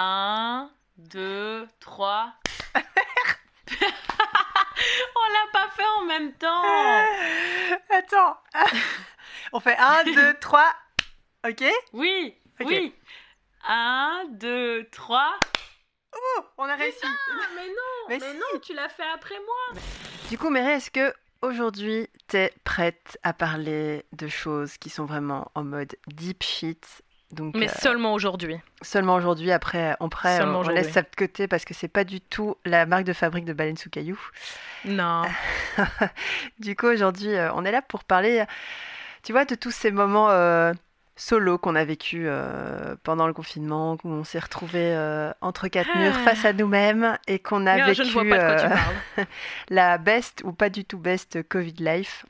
1, 2, 3. On l'a pas fait en même temps. Attends. On fait 1, 2, 3. Ok? Oui, Ok. oui. 1, 2, 3. Oh, on a réussi. mais non, Mais mais si. non, tu l'as fait après moi. Du coup, Mary, est-ce que aujourd'hui, t'es prête à parler de choses qui sont vraiment en mode deep shit donc, Mais euh, seulement aujourd'hui. seulement aujourd'hui, après, on, prêt, on laisse ça de côté parce que c'est pas du tout la marque de fabrique de baleine sous caillou. Non. Du coup, aujourd'hui, euh, on est là pour parler, tu vois, de tous ces moments euh, solo qu'on a vécu euh, pendant le confinement, où on s'est retrouvés euh, entre quatre murs Ah. face à nous-mêmes et qu'on a vécu je ne vois pas de quoi tu euh, parles. la best ou pas du tout best Covid life.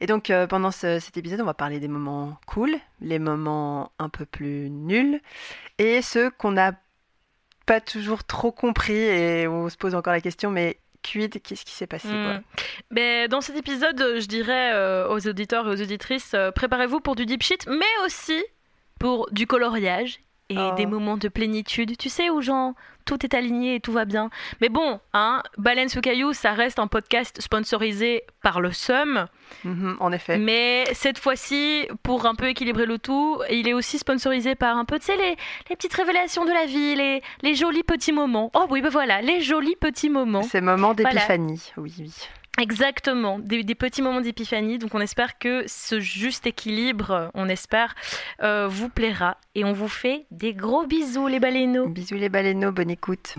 Et donc, pendant ce- cet épisode, on va parler des moments cool, les moments un peu plus nuls et ceux qu'on n'a pas toujours trop compris et on se pose encore la question, mais quid, qu'est-ce qui s'est passé quoi Hmm. Ben, dans cet épisode, euh, je dirais euh, aux auditeurs et aux auditrices, euh, préparez-vous pour du deep shit, mais aussi pour du coloriage et Oh. des moments de plénitude. Tu sais, où genre tout est aligné et tout va bien. Mais bon, hein, Baleine sous caillou, ça reste un podcast sponsorisé par le SUM. Mhm, En effet. Mais cette fois-ci, pour un peu équilibrer le tout, il est aussi sponsorisé par un peu, tu sais, les, les petites révélations de la vie, les, les jolis petits moments. Oh oui, ben voilà, les jolis petits moments. Ces moments Voilà. d'épiphanie, oui, oui. Exactement, des, petits moments d'épiphanie. Donc on espère que ce juste équilibre, on espère, euh, vous plaira. Et on vous fait des gros bisous les baleineaux. Bisous les baleineaux, bonne écoute.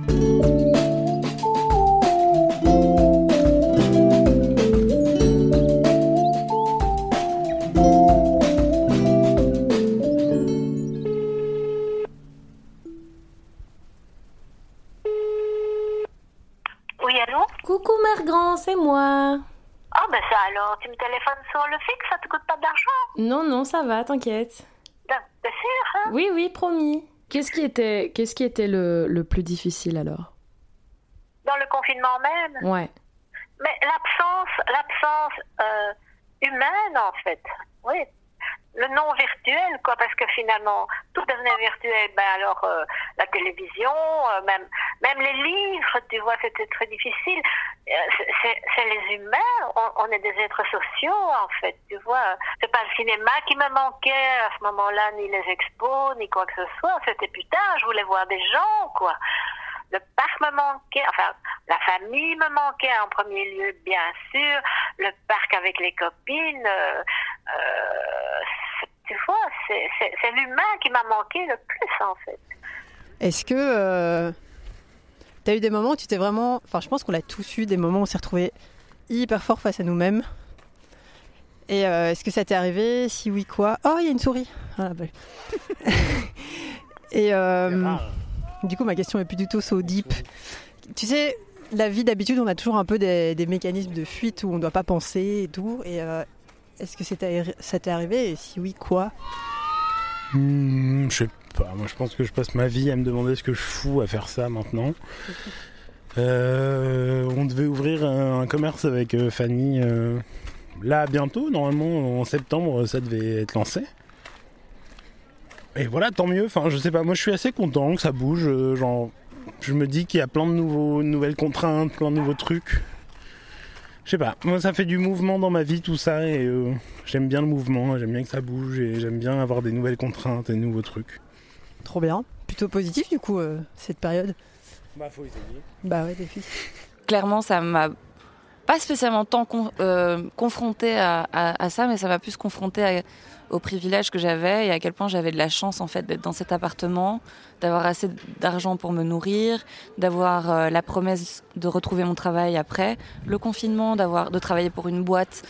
Tu me téléphones sur le fixe, ça te coûte pas d'argent Non, non, ça va, t'inquiète. Ben, T'es sûr, hein Oui, oui, promis. Qu'est-ce qui était, qu'est-ce qui était le, le plus difficile alors? Dans le confinement même. Ouais. Mais l'absence, l'absence euh, humaine, en fait. Oui. Le non virtuel, quoi, parce que finalement, tout devenait virtuel. Ben alors, euh, la télévision, euh, même, même les livres, tu vois, c'était très difficile. Euh, c'est- les humains, on, est des êtres sociaux, en fait, tu vois. C'est pas le cinéma qui me manquait à ce moment-là, ni les expos, ni quoi que ce soit. C'était putain, je voulais voir des gens, quoi. Le parc me manquait, enfin, la famille me manquait en premier lieu, bien sûr. Le parc avec les copines, euh, tu vois, c'est l'humain qui m'a manqué le plus, en fait. Est-ce que euh, t'as eu des moments où tu t'es vraiment. Enfin, je pense qu'on a tous eu des moments où on s'est retrouvés hyper fort face à nous-mêmes. Et euh, est-ce que ça t'est arrivé? Si oui, quoi? Oh, il y a une souris Ah, bah. Et euh, du coup, ma question est plus du tout so deep. Tu sais, la vie d'habitude, on a toujours un peu des, des mécanismes de fuite où on ne doit pas penser et tout. Et euh, est-ce que ça t'est arrivé Et si oui, quoi? Hmm, je sais pas, moi je pense que je passe ma vie à me demander ce que je fous à faire ça maintenant. Euh, on devait ouvrir un, un commerce avec euh, Fanny euh, là bientôt, normalement en septembre ça devait être lancé. Et voilà, tant mieux, enfin je sais pas, moi je suis assez content que ça bouge, genre je me dis qu'il y a plein de nouveaux, nouvelles contraintes, plein de nouveaux trucs. Je sais pas, moi ça fait du mouvement dans ma vie tout ça et euh, j'aime bien le mouvement, j'aime bien que ça bouge et j'aime bien avoir des nouvelles contraintes et des nouveaux trucs. Trop bien. Plutôt positif, du coup, euh, cette période Bah faut essayer. Bah ouais, des filles. clairement, ça m'a pas spécialement tant con, euh, confronté à, à- à ça, mais ça m'a plus confronté à- aux privilèges que j'avais et à quel point j'avais de la chance en fait d'être dans cet appartement, d'avoir assez d'argent pour me nourrir, d'avoir euh, la promesse de retrouver mon travail après le confinement, d'avoir de travailler pour une boîte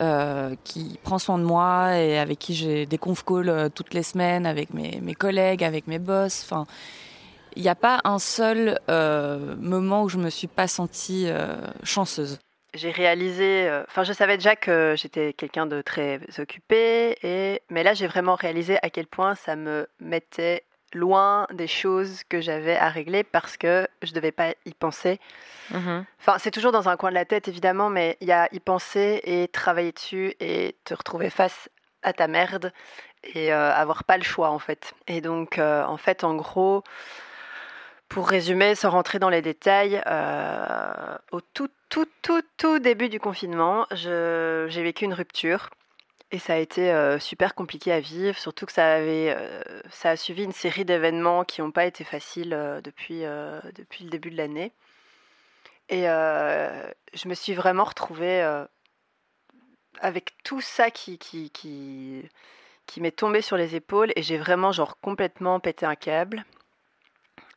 euh, qui prend soin de moi et avec qui j'ai des conf calls euh, toutes les semaines avec mes, collègues, avec mes boss. Enfin, il n'y a pas un seul moment où je me suis pas sentie chanceuse. J'ai réalisé, euh, enfin je savais déjà que j'étais quelqu'un de très occupé, et, mais là j'ai vraiment réalisé à quel point ça me mettait loin des choses que j'avais à régler parce que je devais pas y penser. Mhm. Enfin c'est toujours dans un coin de la tête évidemment, mais il y a y penser et travailler dessus et te retrouver face à ta merde et euh, avoir pas le choix en fait. Et donc euh, en fait en gros Pour résumer, sans rentrer dans les détails, euh, au tout, tout, tout, tout début du confinement, j'ai vécu une rupture. Et ça a été euh, super compliqué à vivre, surtout que ça avait, euh, ça a suivi une série d'événements qui n'ont pas été faciles depuis, depuis le début de l'année. Et je me suis vraiment retrouvée avec tout ça qui, qui, qui, qui m'est tombé sur les épaules et j'ai vraiment genre complètement pété un câble.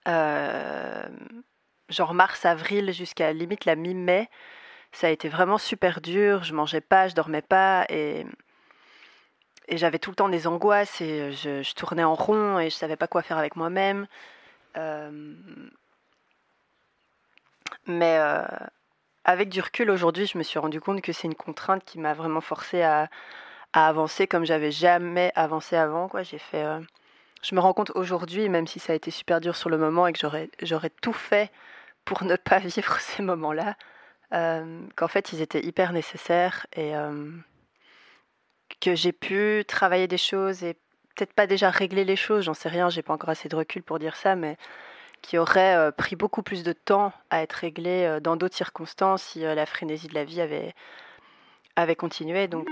Euh, genre mars-avril jusqu'à limite la mi-mai, ça a été vraiment super dur. Je mangeais pas, je dormais pas et, j'avais tout le temps des angoisses et je, je tournais en rond et je savais pas quoi faire avec moi-même. Euh, mais euh, avec du recul aujourd'hui, je me suis rendu compte que c'est une contrainte qui m'a vraiment forcé à, avancer comme j'avais jamais avancé avant. J'ai fait, euh, je me rends compte aujourd'hui, même si ça a été super dur sur le moment et que j'aurais, tout fait pour ne pas vivre ces moments-là, euh, qu'en fait ils étaient hyper nécessaires et euh, que j'ai pu travailler des choses et peut-être pas déjà régler les choses, j'en sais rien, j'ai pas encore assez de recul pour dire ça, mais qui aurait euh, pris beaucoup plus de temps à être réglé dans d'autres circonstances si la frénésie de la vie avait, avait continué. Donc,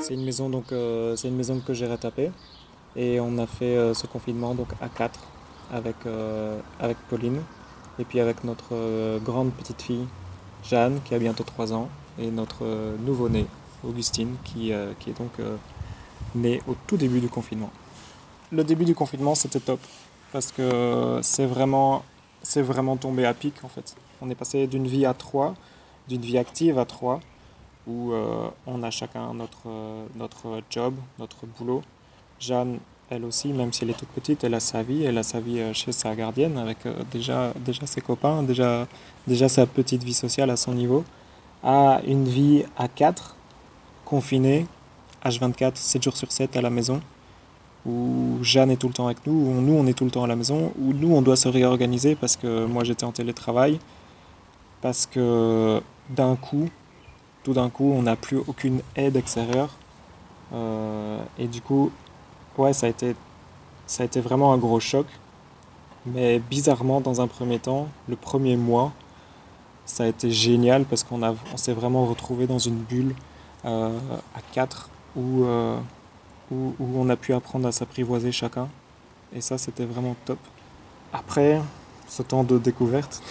C'est une maison donc euh, c'est une maison que j'ai retapée et on a fait euh, ce confinement donc à quatre avec euh, avec Pauline et puis avec notre grande petite fille Jeanne qui a bientôt 3 ans et notre nouveau-né Augustine qui, qui est donc née au tout début du confinement. Le début du confinement c'était top parce que c'est vraiment c'est vraiment tombé à pic en fait. On est passé d'une vie à trois, d'une vie active à trois où euh, on a chacun notre, euh, notre job, notre boulot. Jeanne, elle aussi, même si elle est toute petite, elle a sa vie, elle a sa vie euh, chez sa gardienne avec déjà, déjà ses copains, déjà, déjà sa petite vie sociale à son niveau, a une vie à 4, confinée, H24, 7 jours sur 7 à la maison, où Jeanne est tout le temps avec nous, où nous on est tout le temps à la maison, où nous on doit se réorganiser parce que moi j'étais en télétravail, parce que d'un coup, tout d'un coup, on n'a plus aucune aide extérieure. Euh, et du coup, ouais, ça a, été, vraiment un gros choc. Mais bizarrement, dans un premier temps, le premier mois, ça a été génial parce qu'on s'est vraiment retrouvé dans une bulle euh, à quatre euh, où on a pu apprendre à s'apprivoiser chacun. Et ça, c'était vraiment top. Après, ce temps de découverte,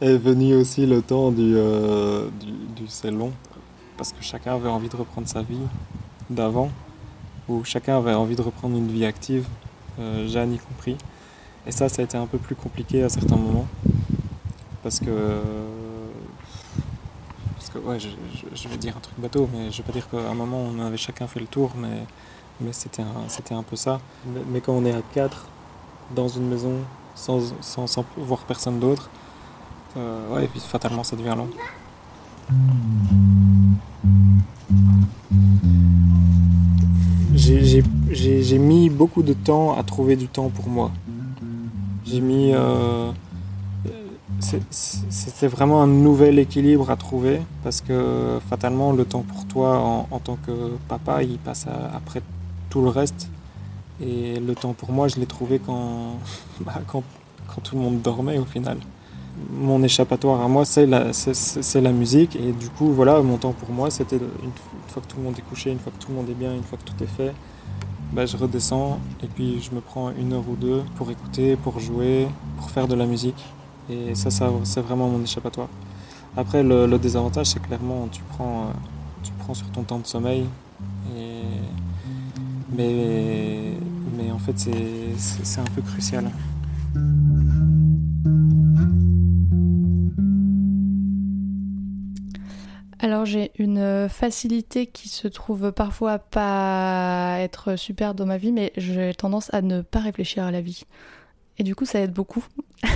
est venu aussi le temps du, euh, du, long, parce que chacun avait envie de reprendre sa vie d'avant, ou chacun avait envie de reprendre une vie active, euh, Jeanne y compris. Et ça, ça a été un peu plus compliqué à certains moments, parce que, parce que ouais, je, je- vais dire un truc bateau, mais je vais pas dire qu'à un moment on avait chacun fait le tour, mais, mais c'était un, un peu ça. Mais, mais quand on est à quatre dans une maison sans, sans, sans voir personne d'autre, euh, ouais, et puis fatalement ça devient long. J'ai- mis beaucoup de temps à trouver du temps pour moi. J'ai mis. euh, C'était vraiment un nouvel équilibre à trouver parce que fatalement le temps pour toi en, tant que papa il passe après tout le reste et le temps pour moi je l'ai trouvé quand, bah, quand tout le monde dormait au final mon échappatoire à moi, c'est la, musique. Et du coup, voilà, mon temps pour moi, c'était une, fois que tout le monde est couché, une fois que tout le monde est bien, une fois que tout est fait, bah, je redescends et puis je me prends une heure ou deux pour écouter, pour jouer, pour faire de la musique. Et ça, ça c'est vraiment mon échappatoire. Après, le, le désavantage, c'est clairement, tu prends, euh, tu prends sur ton temps de sommeil. Et... Mais, mais en fait, c'est un peu crucial. J'ai une euh, facilité qui se trouve parfois pas être super dans ma vie, mais j'ai tendance à ne pas réfléchir à la vie. Et du coup ça aide beaucoup.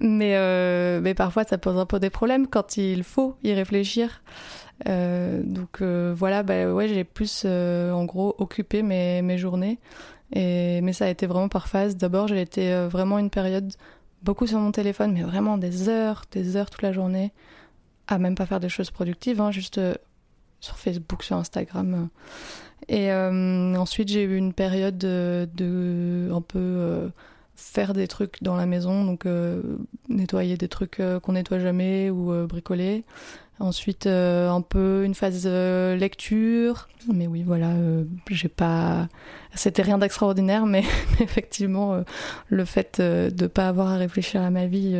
mais, euh, mais parfois ça pose un peu des problèmes quand il faut y réfléchir. Euh, donc voilà, bah ouais, j'ai plus en gros occupé mes, mes journées. Et, mais ça a été vraiment par phase. D'abord j'ai été vraiment une période beaucoup sur mon téléphone, mais vraiment des heures, des heures toute la journée à même pas faire des choses productives, hein, juste euh, sur Facebook, sur Instagram. euh. Et euh, ensuite, j'ai eu une période de, de un peu euh, faire des trucs dans la maison, donc euh, nettoyer des trucs qu'on nettoie jamais ou bricoler. Ensuite, un peu une phase lecture. Mais oui, voilà, j'ai pas. C'était rien d'extraordinaire, mais, effectivement, le fait de ne pas avoir à réfléchir à ma vie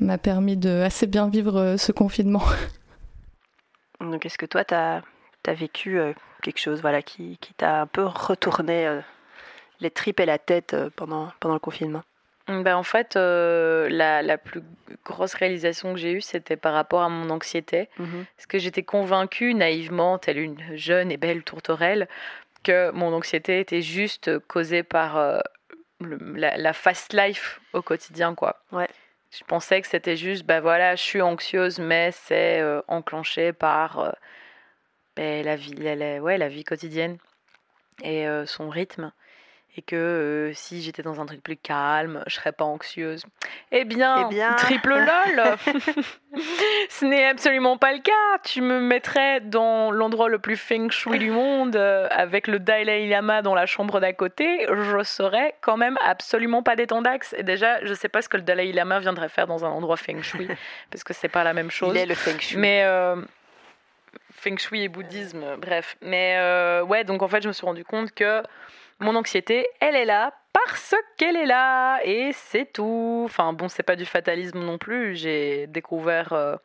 m'a permis de assez bien vivre ce confinement. Donc, est-ce que toi, tu as, as, vécu quelque chose voilà, qui, qui t'a un peu retourné euh, les tripes et la tête euh, pendant, pendant le confinement? Ben en fait, euh, la, la, plus grosse réalisation que j'ai eue, c'était par rapport à mon anxiété. Mhm. Parce que j'étais convaincue naïvement, telle une jeune et belle tourterelle, que mon anxiété était juste causée par la, fast life au quotidien. quoi. Ouais. Je pensais que c'était juste, ben voilà, je suis anxieuse, mais c'est enclenché par ben, la, vie, ouais, la vie quotidienne et euh, son rythme. Et que euh, si j'étais dans un truc plus calme, je serais pas anxieuse. Eh bien, eh bien... triple lol Ce n'est absolument pas le cas. Tu me mettrais dans l'endroit le plus feng shui du monde, euh, avec le Dalai Lama dans la chambre d'à côté, je serais quand même absolument pas détendax. Et déjà, je sais pas ce que le Dalai Lama viendrait faire dans un endroit feng shui, parce que c'est pas la même chose. Il est le feng shui. Mais feng shui et bouddhisme, bref. Mais euh, ouais, donc en fait, je me suis rendu compte que mon anxiété, elle est là parce qu'elle est là et c'est tout. Enfin bon, c'est pas du fatalisme non plus. J'ai découvert euh,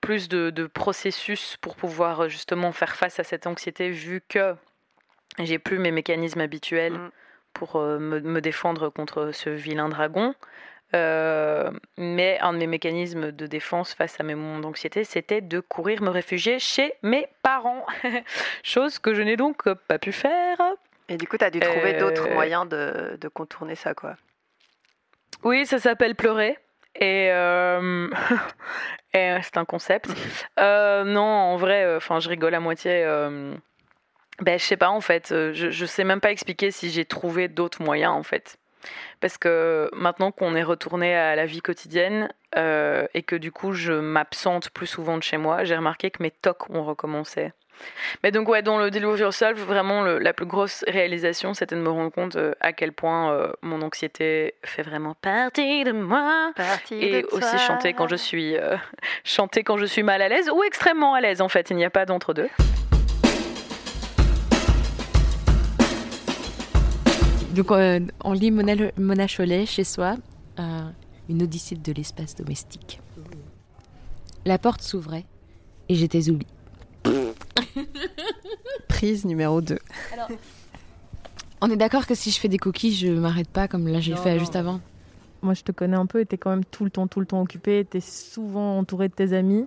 plus de, processus pour pouvoir euh, justement faire face à cette anxiété vu que j'ai plus mes mécanismes habituels mm. pour me, défendre contre ce vilain dragon. Euh, mais un de mes mécanismes de défense face à mes moments d'anxiété, c'était de courir me réfugier chez mes parents. Chose que je n'ai donc pas pu faire. Et du coup, tu as dû trouver d'autres euh, moyens de, de, contourner ça, quoi. Oui, ça s'appelle pleurer. Et, euh, c'est un concept. non, en vrai, enfin, je rigole à moitié. Ben, je sais pas en fait. Je, je sais même pas expliquer si j'ai trouvé d'autres moyens en fait. Parce que maintenant qu'on est retourné à la vie quotidienne euh, et que du coup je m'absente plus souvent de chez moi, j'ai remarqué que mes tocs ont recommencé. Mais donc ouais, dans le Deal with Yourself, vraiment la plus grosse réalisation, c'était de me rendre compte euh, à quel point euh, mon anxiété fait vraiment partie de moi. et aussi chanter quand je suis chanter quand je suis mal à l'aise ou extrêmement à l'aise en fait. Il n'y a pas d'entre deux. Donc, euh, on lit Mona, Cholet chez soi, euh, une odyssée de l'espace domestique. La porte s'ouvrait et j'étais oubliée. Prise numéro 2. on est d'accord que si je fais des cookies, je m'arrête pas comme là j'ai fait juste avant? Moi, je te connais un peu et t'es quand même tout le temps, tout le temps occupé. T'es souvent entouré de tes amis.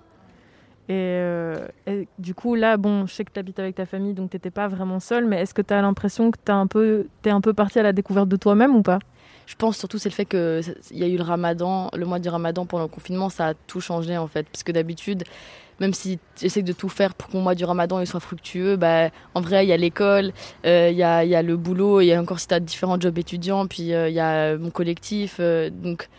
Euh, et, du coup, là, bon, je sais que tu habites avec ta famille, donc tu n'étais pas vraiment seule, mais est-ce que tu as l'impression que tu es un peu, es un peu partie à la découverte de toi-même ou pas? Je pense surtout c'est le fait qu'il y a eu le ramadan, le mois du ramadan pendant le confinement, ça a tout changé en fait. Parce que d'habitude, même si j'essaie de tout faire pour que mon mois du ramadan il soit fructueux, bah, en vrai, il y a l'école, euh, il y, a, y, a, le boulot, il y a encore si tu as différents jobs étudiants, puis euh, il y a mon collectif. donc,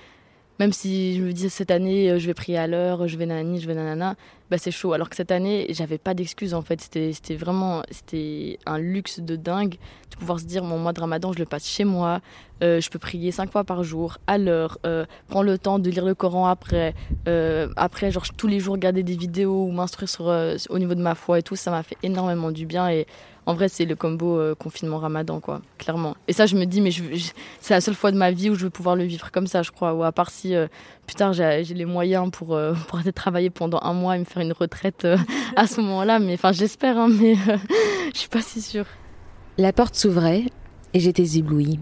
même si je me dis cette année, je vais prier à l'heure, je vais nanani, je vais nanana, bah, c'est chaud. Alors que cette année, j'avais pas d'excuses en fait. C'était vraiment c'était un luxe de dingue de pouvoir se dire mon mois de ramadan, je le passe chez moi. Euh, je peux prier cinq fois par jour, à l'heure, euh, prendre le temps de lire le Coran après. Euh, après, genre tous les jours regarder des vidéos ou m'instruire au niveau de ma foi et tout, ça m'a fait énormément du bien. Et en vrai, c'est le combo euh, confinement-ramadan, quoi, clairement. Et ça, je me dis, mais c'est la seule fois de ma vie où je vais pouvoir le vivre comme ça, je crois. Ou à part si euh, plus tard j'ai les moyens pour, euh, pour aller travailler pendant un mois et me faire une retraite à ce moment-là. Mais enfin, j'espère, hein, mais je suis pas si sûre. La porte s'ouvrait et j'étais éblouie.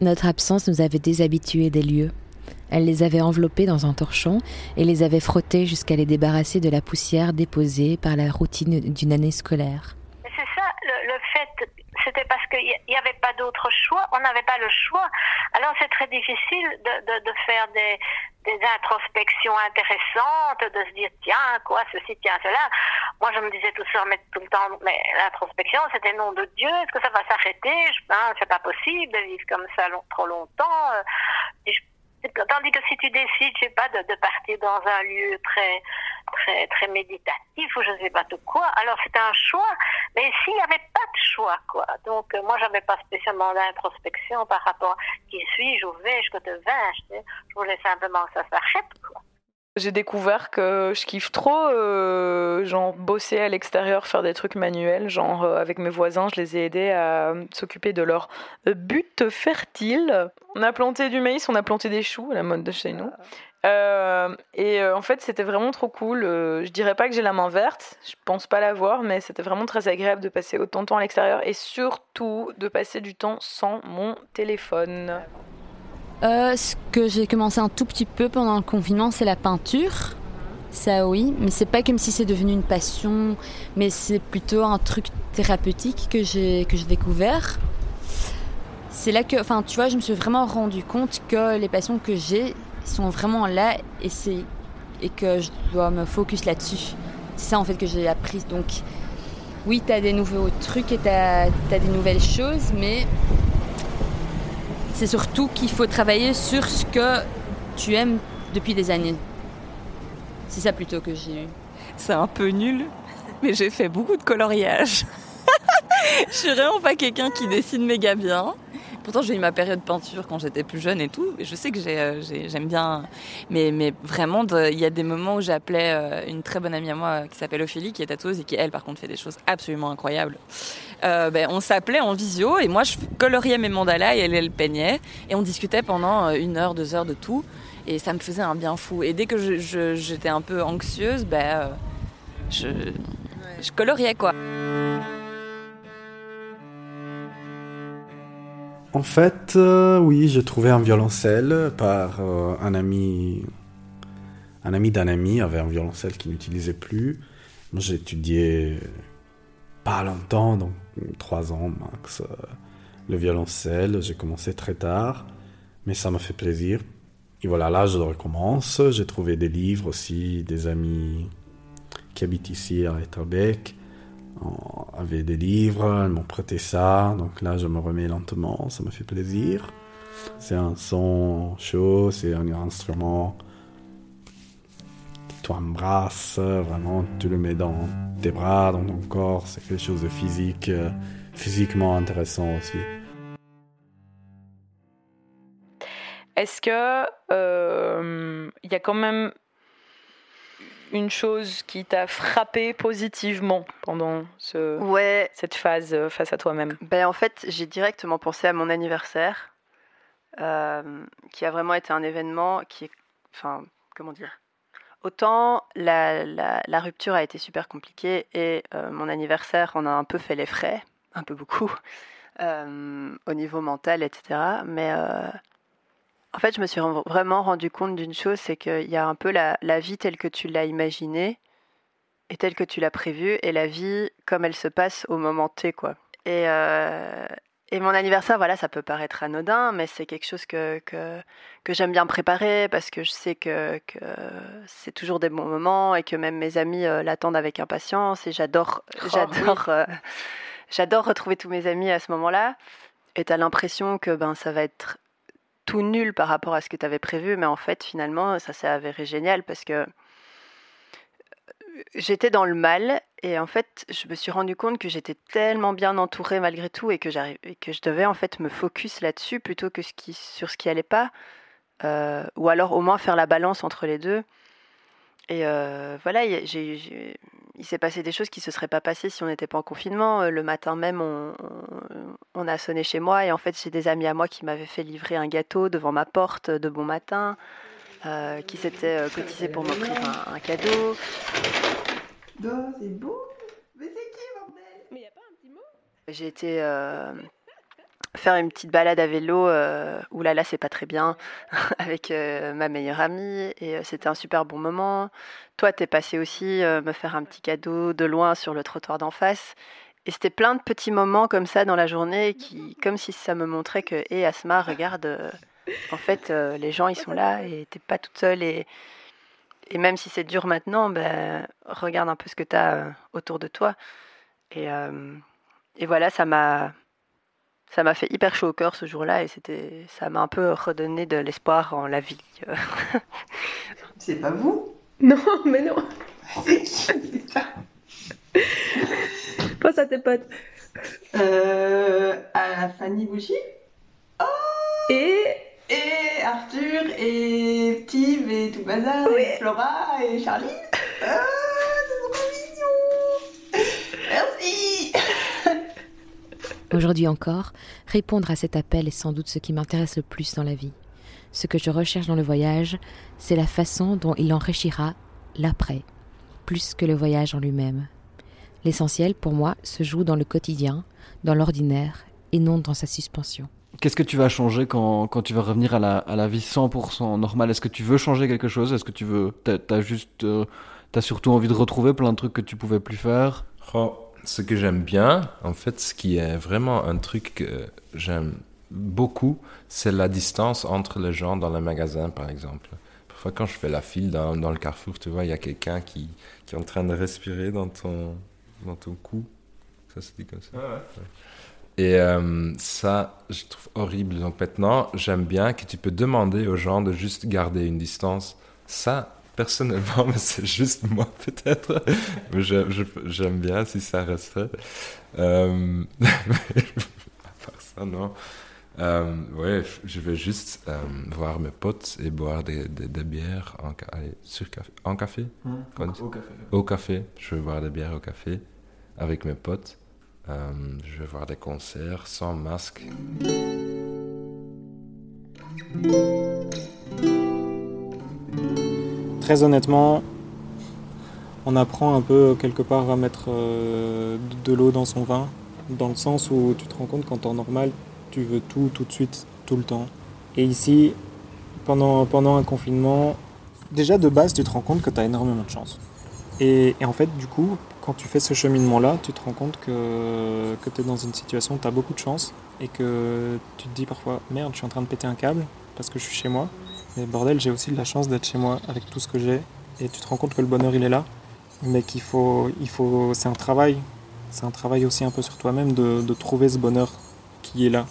Notre absence nous avait déshabitués des lieux. Elle les avait enveloppés dans un torchon et les avait frottés jusqu'à les débarrasser de la poussière déposée par la routine d'une année scolaire qu'il n'y avait pas d'autre choix, on n'avait pas le choix. Alors c'est très difficile de, faire des, introspections intéressantes, de se dire tiens quoi ceci, tiens cela. Moi je me disais tout ça, mais tout le temps, mais l'introspection c'était nom de Dieu, est-ce que ça va s'arrêter? Ben, C'est pas possible de vivre comme ça trop longtemps. Euh, Tandis que si tu décides, je sais pas, de, de partir dans un lieu très, très, très méditatif ou je sais pas tout quoi, alors c'est un choix. Mais ici, il n'y avait pas de choix, quoi. Donc, euh, moi, j'avais pas spécialement d'introspection par rapport à qui suis-je, où vais-je, que devais-je. Je voulais simplement que ça s'arrête, quoi. J'ai découvert que je kiffe trop, euh, genre bosser à l'extérieur, faire des trucs manuels, genre euh, avec mes voisins, je les ai aidés à s'occuper de leur but fertile. On a planté du maïs, on a planté des choux, la mode de chez nous. Euh, et euh, en fait, c'était vraiment trop cool. Euh, je dirais pas que j'ai la main verte, je pense pas l'avoir, mais c'était vraiment très agréable de passer autant de temps à l'extérieur et surtout de passer du temps sans mon téléphone. Euh, ce que j'ai commencé un tout petit peu pendant le confinement, c'est la peinture. Ça oui, mais c'est pas comme si c'est devenu une passion, mais c'est plutôt un truc thérapeutique que j'ai que découvert. C'est là que, enfin, tu vois, je me suis vraiment rendu compte que les passions que j'ai sont vraiment là et c'est et que je dois me focus là-dessus. C'est ça en fait que j'ai appris. Donc, oui, t'as des nouveaux trucs et t'as as des nouvelles choses, mais c'est surtout qu'il faut travailler sur ce que tu aimes depuis des années. C'est ça plutôt que j'ai eu. C'est un peu nul, mais j'ai fait beaucoup de coloriage. je suis vraiment pas quelqu'un qui dessine méga bien. Pourtant, j'ai eu ma période peinture quand j'étais plus jeune et tout. Et je sais que euh, j'aime bien. Mais, mais vraiment, il y a des moments où j'appelais euh, une très bonne amie à moi qui s'appelle Ophélie, qui est tatoueuse et qui, elle, par contre, fait des choses absolument incroyables. Euh, ben, on s'appelait en visio et moi, je coloriais mes mandalas et elle, elle peignait. Et on discutait pendant une heure, deux heures de tout. Et ça me faisait un bien fou. Et dès que j'étais un peu anxieuse, ben, je, je coloriais, quoi. En fait, euh, oui, j'ai trouvé un violoncelle par euh, un ami. Un ami d'un ami avait un violoncelle qu'il n'utilisait plus. Moi, j'ai étudié pas longtemps, donc trois ans max, euh, le violoncelle. J'ai commencé très tard, mais ça m'a fait plaisir. Et voilà, là, je recommence. J'ai trouvé des livres aussi, des amis qui habitent ici à Etterbeek avait des livres, elles m'ont prêté ça, donc là je me remets lentement, ça me fait plaisir. C'est un son chaud, c'est un instrument qui t'embrasse, vraiment tu le mets dans tes bras, dans ton corps, c'est quelque chose de physique, physiquement intéressant aussi. Est-ce que il euh, y a quand même une chose qui t'a frappé positivement pendant ce, Ouais, cette phase euh, face à toi-même ben en fait, j'ai directement pensé à mon anniversaire, euh, qui a vraiment été un événement qui est. Enfin, comment dire Autant la, la, la rupture a été super compliquée et euh, mon anniversaire en a un peu fait les frais, un peu beaucoup, euh, au niveau mental, etc. Mais en fait, je me suis vraiment rendu compte d'une chose, c'est qu'il y a un peu la, la vie telle que tu l'as imaginée et telle que tu l'as prévue, et la vie comme elle se passe au moment T, quoi. Et, euh, et mon anniversaire, voilà, ça peut paraître anodin, mais c'est quelque chose que, que, que j'aime bien préparer parce que je sais que, que c'est toujours des bons moments et que même mes amis euh, l'attendent avec impatience et j'adore, j'adore, euh, j'adore retrouver tous mes amis à ce moment-là. Et t'as l'impression que ben ça va être tout nul par rapport à ce que tu avais prévu, mais en fait, finalement, ça s'est avéré génial parce que j'étais dans le mal et en fait, je me suis rendu compte que j'étais tellement bien entourée malgré tout et que, et que je devais en fait me focus là-dessus plutôt que ce qui, sur ce qui allait pas, euh, ou alors au moins faire la balance entre les deux. Et euh, voilà, il s'est passé des choses qui se seraient pas passées si on n'était pas en confinement. Euh, Le matin même, on, on- on a sonné chez moi et en fait, j'ai des amis à moi qui m'avaient fait livrer un gâteau devant ma porte de bon matin, euh, qui s'étaient euh, cotisés pour m'offrir un, un cadeau. c'est beau. Mais c'est qui, bordel? Mais y a pas un petit mot? J'ai été euh, faire une petite balade à vélo, euh, là c'est pas très bien, avec euh, ma meilleure amie, et euh, c'était un super bon moment. Toi, t'es passé aussi me faire un petit cadeau de loin sur le trottoir d'en face. Et c'était plein de petits moments comme ça dans la journée, qui, comme si ça me montrait que, hé Asma, regarde, en fait, les gens ils sont là et t'es pas toute seule. Et, et même si c'est dur maintenant, ben, regarde un peu ce que t'as autour de toi. Et, et voilà, ça m'a ça m'a fait hyper chaud au cœur ce jour-là et c'était, ça m'a un peu redonné de l'espoir en la vie. C'est pas vous? Non, mais non. C'est qui? C'est ça Pense à tes potes. Euh, à Fanny Bouchy? Et? Et Arthur et Steve et tout bazar et Flora et Charlie. Ah, c'est trop mignon. Merci. Aujourd'hui encore, répondre à cet appel est sans doute ce qui m'intéresse le plus dans la vie. Ce que je recherche dans le voyage, c'est la façon dont il enrichira l'après, plus que le voyage en lui-même. L'essentiel, pour moi, se joue dans le quotidien, dans l'ordinaire, et non dans sa suspension. Qu'est-ce que tu vas changer quand, quand tu vas revenir à la, à la vie 100% normale? Est-ce que tu veux changer quelque chose? Est-ce que tu veux... T'as, t'as juste... euh, t'as surtout envie de retrouver plein de trucs que tu pouvais plus faire? Oh, ce que j'aime bien, en fait, ce qui est vraiment un truc que j'aime beaucoup, c'est la distance entre les gens dans les magasins, par exemple. Parfois, quand je fais la file dans, dans le carrefour, tu vois, il y a quelqu'un qui, qui est en train de respirer dans ton, dans ton cou. Ça se dit comme ça. Ouais. Et euh, ça, je trouve horrible. Donc maintenant, j'aime bien que tu peux demander aux gens de juste garder une distance. Ça, personnellement, mais c'est juste moi peut-être. J'aime bien si ça restait. Euh, à part ça, non. Euh, ouais, je vais juste euh, voir mes potes et boire des, des, des bières en, allez, sur café, en café. Hmm, au café. Au café. Je vais boire des bières au café avec mes potes. Euh, je vais voir des concerts sans masque. Très honnêtement, on apprend un peu quelque part à mettre euh, de l'eau dans son vin, dans le sens où tu te rends compte qu'en temps normal, tu veux tout tout de suite, tout le temps. Et ici, pendant, un confinement, déjà de base, tu te rends compte que tu as énormément de chance. Et, en fait, du coup, quand tu fais ce cheminement-là, tu te rends compte que tu es dans une situation où tu as beaucoup de chance et que tu te dis parfois, merde, je suis en train de péter un câble parce que je suis chez moi. Bordel, j'ai aussi de la chance d'être chez moi avec tout ce que j'ai. Et tu te rends compte que le bonheur, il est là. Mais qu'il faut, il faut, c'est un travail. C'est un travail aussi un peu sur toi-même de, trouver ce bonheur qui est là.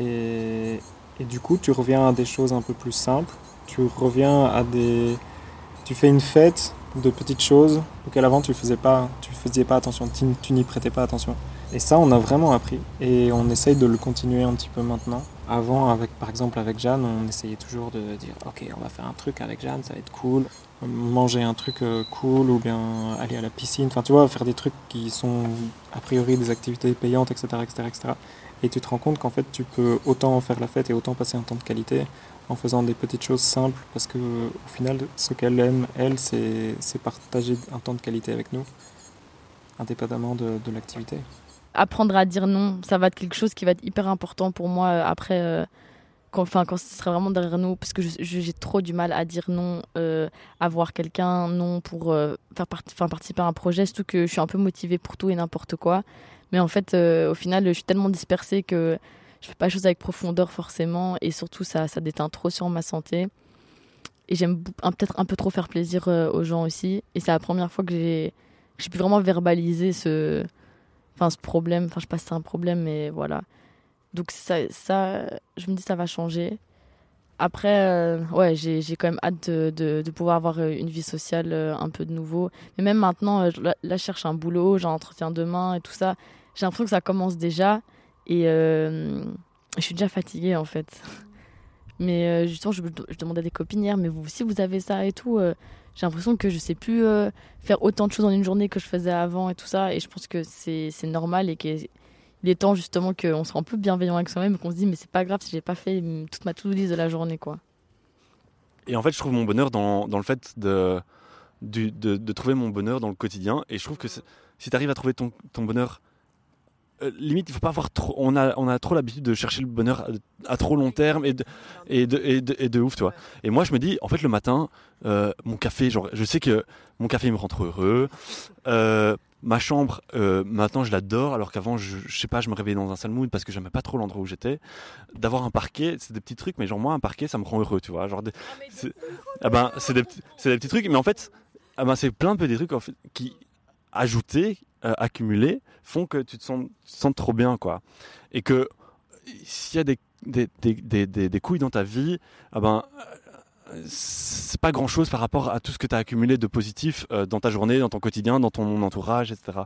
Et, du coup, tu reviens à des choses un peu plus simples. Tu reviens à des, tu fais une fête de petites choses auxquelles avant tu faisais pas, tu faisais pas attention, tu n'y prêtais pas attention. Et ça, on a vraiment appris. Et on essaye de le continuer un petit peu maintenant. Avant, par exemple, avec Jeanne, on essayait toujours de dire Ok, on va faire un truc avec Jeanne, ça va être cool. Manger un truc euh, cool ou bien aller à la piscine. Enfin, tu vois, faire des trucs qui sont a priori des activités payantes, etc. etc., etc. Et tu te rends compte qu'en fait, tu peux autant faire la fête et autant passer un temps de qualité en faisant des petites choses simples parce que au final, ce qu'elle aime, elle, c'est partager un temps de qualité avec nous, indépendamment de l'activité. Apprendre à dire non, ça va être quelque chose qui va être hyper important pour moi euh, après, euh, quand, quand ce sera vraiment derrière nous, parce que j'ai trop du mal à dire non, euh, à voir quelqu'un, non pour euh, faire part- participer à un projet, surtout que je suis un peu motivée pour tout et n'importe quoi. Mais en fait, euh, au final, je suis tellement dispersée que je fais pas les choses avec profondeur forcément, et surtout ça, ça déteint trop sur ma santé. Et j'aime peut-être un peu trop faire plaisir euh, aux gens aussi. Et c'est la première fois que j'ai pu vraiment verbaliser ce, enfin ce problème enfin je sais pas si c'est un problème mais voilà. Donc ça ça je me dis ça va changer. Après euh, ouais j'ai quand même hâte de, de, de pouvoir avoir euh, une vie sociale euh, un peu de nouveau. Mais même maintenant là, là, je cherche un boulot j'ai un entretien demain et tout ça. J'ai l'impression que ça commence déjà et euh, je suis déjà fatiguée en fait. Mais euh, justement je, je demandais à des copines hier mais vous si vous avez ça et tout euh, j'ai l'impression que je sais plus euh, faire autant de choses en une journée que je faisais avant et tout ça. Et je pense que c'est normal et qu'il est temps justement qu'on soit un peu bienveillant avec soi-même qu'on se dit mais c'est pas grave si j'ai pas fait toute ma to-do list de la journée quoi. Et en fait, je trouve mon bonheur dans, dans le fait de, de, de trouver mon bonheur dans le quotidien. Et je trouve que si tu arrives à trouver ton, ton bonheur, euh, limite, il faut pas avoir trop. On a, on a trop l'habitude de chercher le bonheur à, à trop long terme et de, et, de, et, de, et de ouf, tu vois. Et moi, je me dis, en fait, le matin, euh, mon café, genre, je sais que mon café il me rend trop heureux. Euh, ma chambre, maintenant, je l'adore, alors qu'avant, je, je sais pas, je me réveillais dans un sale mood parce que j'aimais pas trop l'endroit où j'étais. D'avoir un parquet, c'est des petits trucs, mais genre, moi, un parquet, ça me rend heureux, tu vois. Genre, des- c'est- ah ben, c'est des, des petits trucs, mais en fait, ah ben, c'est plein de petits trucs en fait, qui, ajoutés, euh, accumulés, font que tu te sens, trop bien, quoi. Et que s'il y a des, des, couilles dans ta vie, ah ben, euh, c'est pas grand chose par rapport à tout ce que tu as accumulé de positif euh, dans ta journée, dans ton quotidien, dans ton entourage, etc.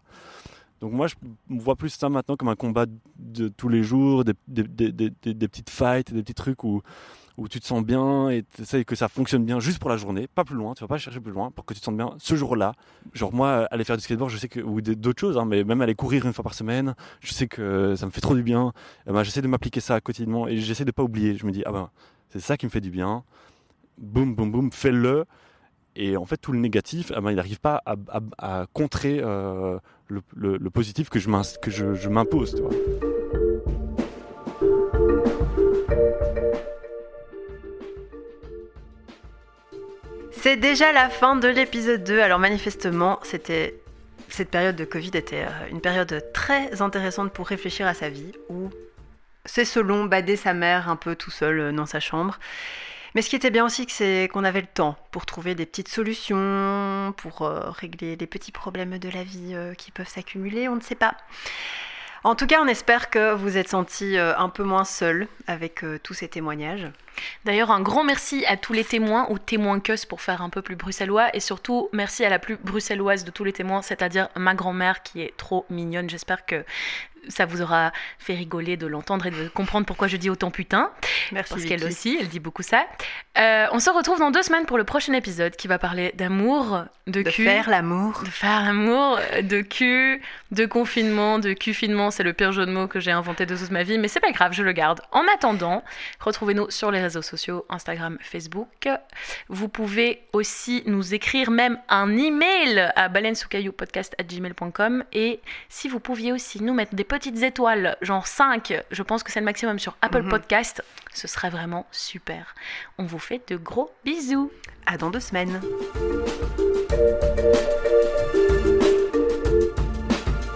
Donc moi, je vois plus ça maintenant comme un combat de tous les jours, des petites fights, des petits trucs où, où tu te sens bien et que ça fonctionne bien juste pour la journée, pas plus loin, tu vas pas chercher plus loin pour que tu te sentes bien ce jour-là. Genre moi, aller faire du skateboard, je sais que, ou d'autres choses, hein, mais même aller courir une fois par semaine, je sais que ça me fait trop du bien. Eh ben, j'essaie de m'appliquer ça quotidiennement et j'essaie de pas oublier. Je me dis, ah ben, c'est ça qui me fait du bien. Boum, boum, boum, fais-le. Et en fait, tout le négatif, eh ben, il n'arrive pas à, contrer euh, le, le- positif que je m'impose. C'est déjà la fin de l'épisode 2. Alors manifestement, cette période de Covid était euh, une période très intéressante pour réfléchir à sa vie, où c'est selon bader sa mère un peu tout seul euh, dans sa chambre. Mais ce qui était bien aussi, c'est qu'on avait le temps pour trouver des petites solutions, pour euh, régler les petits problèmes de la vie qui peuvent s'accumuler, on ne sait pas. En tout cas, on espère que vous êtes sentis euh, un peu moins seul avec euh, tous ces témoignages. D'ailleurs, un grand merci à tous les témoins ou témoins cus pour faire un peu plus bruxellois et surtout merci à la plus bruxelloise de tous les témoins, c'est-à-dire ma grand-mère qui est trop mignonne. J'espère que ça vous aura fait rigoler de l'entendre et de comprendre pourquoi je dis autant putain. Merci. Parce qu'elle aussi, elle dit beaucoup ça. Euh, on se retrouve dans deux semaines pour le prochain épisode qui va parler d'amour, de, De cul. faire l'amour. De faire l'amour, de cul, de confinement, de cufinement. C'est le pire jeu de mots que j'ai inventé de toute ma vie, mais c'est pas grave, je le garde. En attendant, retrouvez-nous sur les réseaux sociaux, Instagram, Facebook. Vous pouvez aussi nous écrire même un email à baleinesoucailloupodcast.gmail.com et si vous pouviez aussi nous mettre des petites étoiles, genre 5, je pense que c'est le maximum sur Apple Mhm. Podcast, ce serait vraiment super. On vous fait de gros bisous. À dans deux semaines.